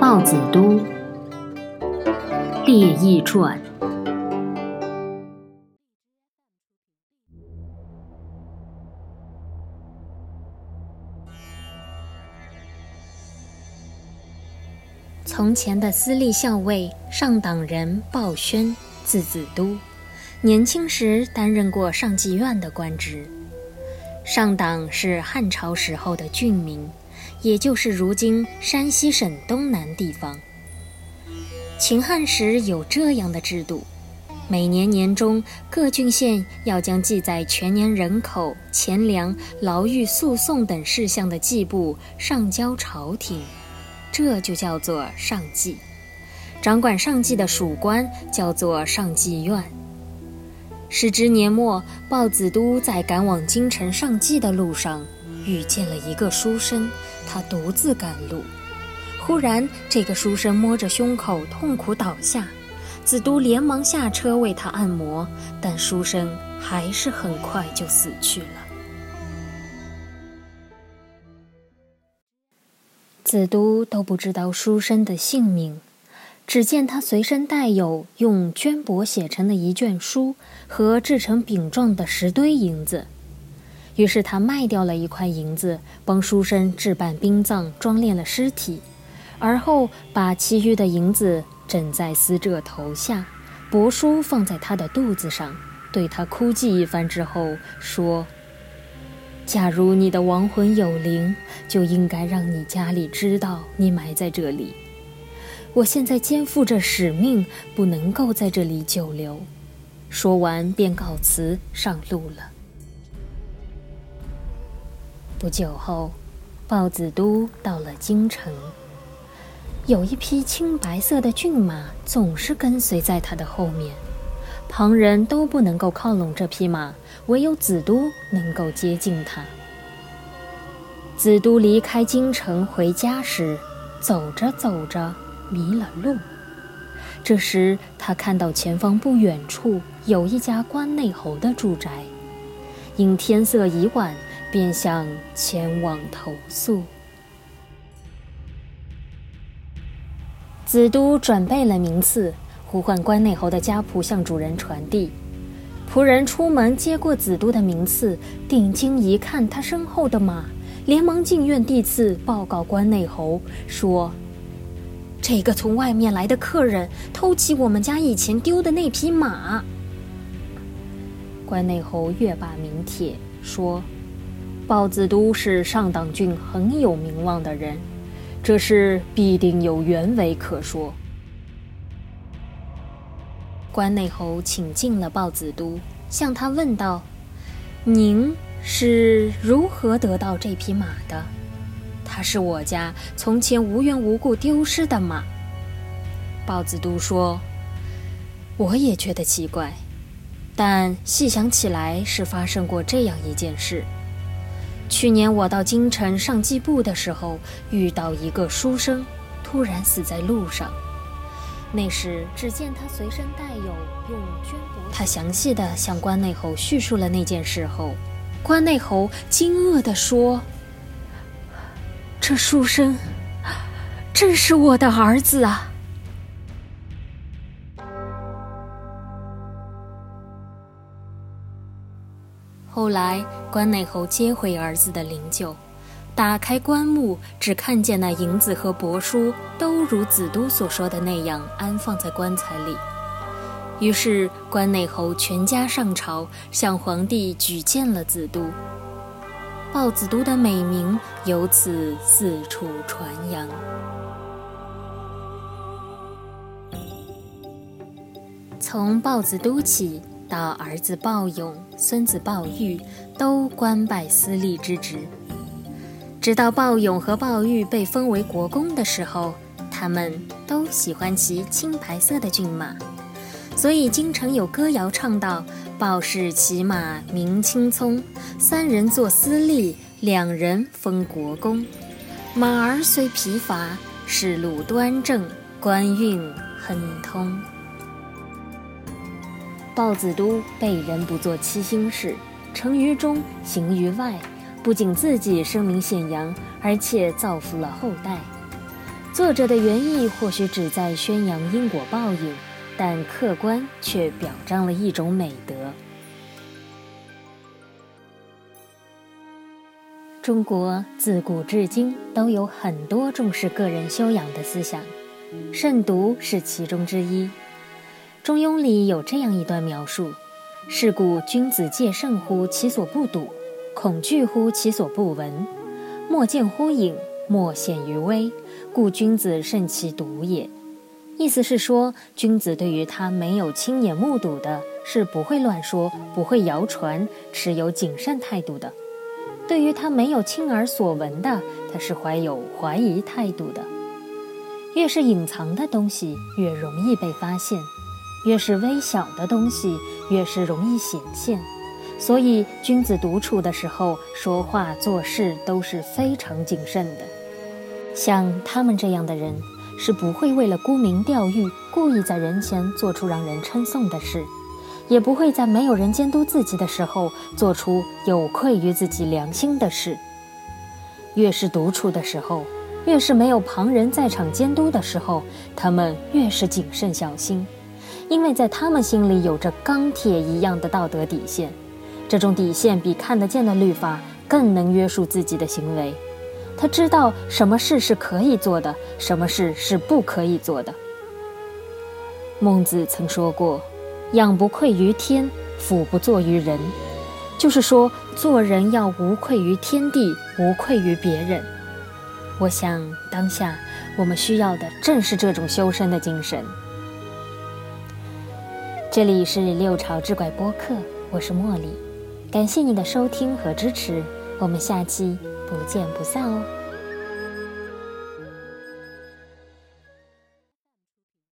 豹子都列异传。从前的私立校尉上党人鲍宣，字子都，年轻时担任过上妓院的官职。上党是汉朝时候的郡名，也就是如今山西省东南地方。秦汉时有这样的制度：每年年中，各郡县要将记载全年人口、钱粮、牢狱、诉讼等事项的记簿上交朝廷。这就叫做上计，掌管上计的属官叫做上计院。时值年末，鲍子都在赶往京城上计的路上，遇见了一个书生，他独自赶路。忽然，这个书生摸着胸口痛苦倒下，子都连忙下车为他按摩，但书生还是很快就死去了。子都都不知道书生的姓名，只见他随身带有用绢帛写成的一卷书和制成饼状的十堆银子，于是他卖掉了一块银子，帮书生置办殡葬，装殓了尸体，而后把其余的银子枕在死者头下，帛书放在他的肚子上，对他哭泣一番之后说。假如你的亡魂有灵，就应该让你家里知道你埋在这里。我现在肩负着使命，不能够在这里久留。说完，便告辞上路了。不久后，豹子都到了京城，有一匹青白色的骏马总是跟随在他的后面，旁人都不能够靠拢这匹马。唯有子都能够接近他。子都离开京城回家时，走着走着迷了路。这时，他看到前方不远处有一家关内侯的住宅，因天色已晚，便想前往投宿。子都准备了名次，呼唤关内侯的家仆向主人传递。仆人出门接过子都的名次，定睛一看他身后的马，连忙进院递次报告关内侯说：“这个从外面来的客人偷骑我们家以前丢的那匹马。”关内侯阅罢名帖，说：“豹子都是上党郡很有名望的人，这事必定有原委可说。”关内侯请进了豹子都，向他问道：“您是如何得到这匹马的？”“它是我家从前无缘无故丢失的马。”豹子都说：“我也觉得奇怪，但细想起来是发生过这样一件事：去年我到京城上计部的时候，遇到一个书生，突然死在路上。”那时，只见他随身带有用绢帛。他详细的向关内侯叙述了那件事后，关内侯惊愕地说：“这书生正是我的儿子啊！”后来，关内侯接回儿子的灵柩。打开棺木，只看见那银子和帛书都如子都所说的那样安放在棺材里。于是关内侯全家上朝，向皇帝举荐了子都。豹子都的美名由此四处传扬。从豹子都起，到儿子鲍勇、孙子鲍玉，都官拜司隶之职。直到鲍勇和鲍玉被封为国公的时候，他们都喜欢骑青白色的骏马，所以京城有歌谣唱道：“鲍氏骑马名青葱，三人做司隶，两人封国公。马儿虽疲乏，仕路端正，官运亨通。”豹子都被人不做七星事，成于中，行于外。不仅自己声名显扬，而且造福了后代。作者的原意或许只在宣扬因果报应，但客观却表彰了一种美德。中国自古至今都有很多重视个人修养的思想，慎独是其中之一。《中庸》里有这样一段描述：“是故君子戒慎乎其所不睹，恐惧乎其所不闻，莫见乎隐，莫显于微，故君子慎其独也。”意思是说，君子对于他没有亲眼目睹的，是不会乱说，不会谣传，持有谨慎态度的。对于他没有亲耳所闻的，他是怀有怀疑态度的。越是隐藏的东西，越容易被发现；越是微小的东西，越是容易显现。所以，君子独处的时候，说话做事都是非常谨慎的。像他们这样的人，是不会为了沽名钓誉，故意在人前做出让人称颂的事。也不会在没有人监督自己的时候做出有愧于自己良心的事。越是独处的时候，越是没有旁人在场监督的时候，他们越是谨慎小心，因为在他们心里有着钢铁一样的道德底线。这种底线比看得见的律法更能约束自己的行为。他知道什么事是可以做的，什么事是不可以做的。孟子曾说过。仰不愧于天，俯不作于人，就是说，做人要无愧于天地，无愧于别人。我想，当下我们需要的正是这种修身的精神。这里是六朝志怪播客，我是茉莉，感谢你的收听和支持，我们下期不见不散哦。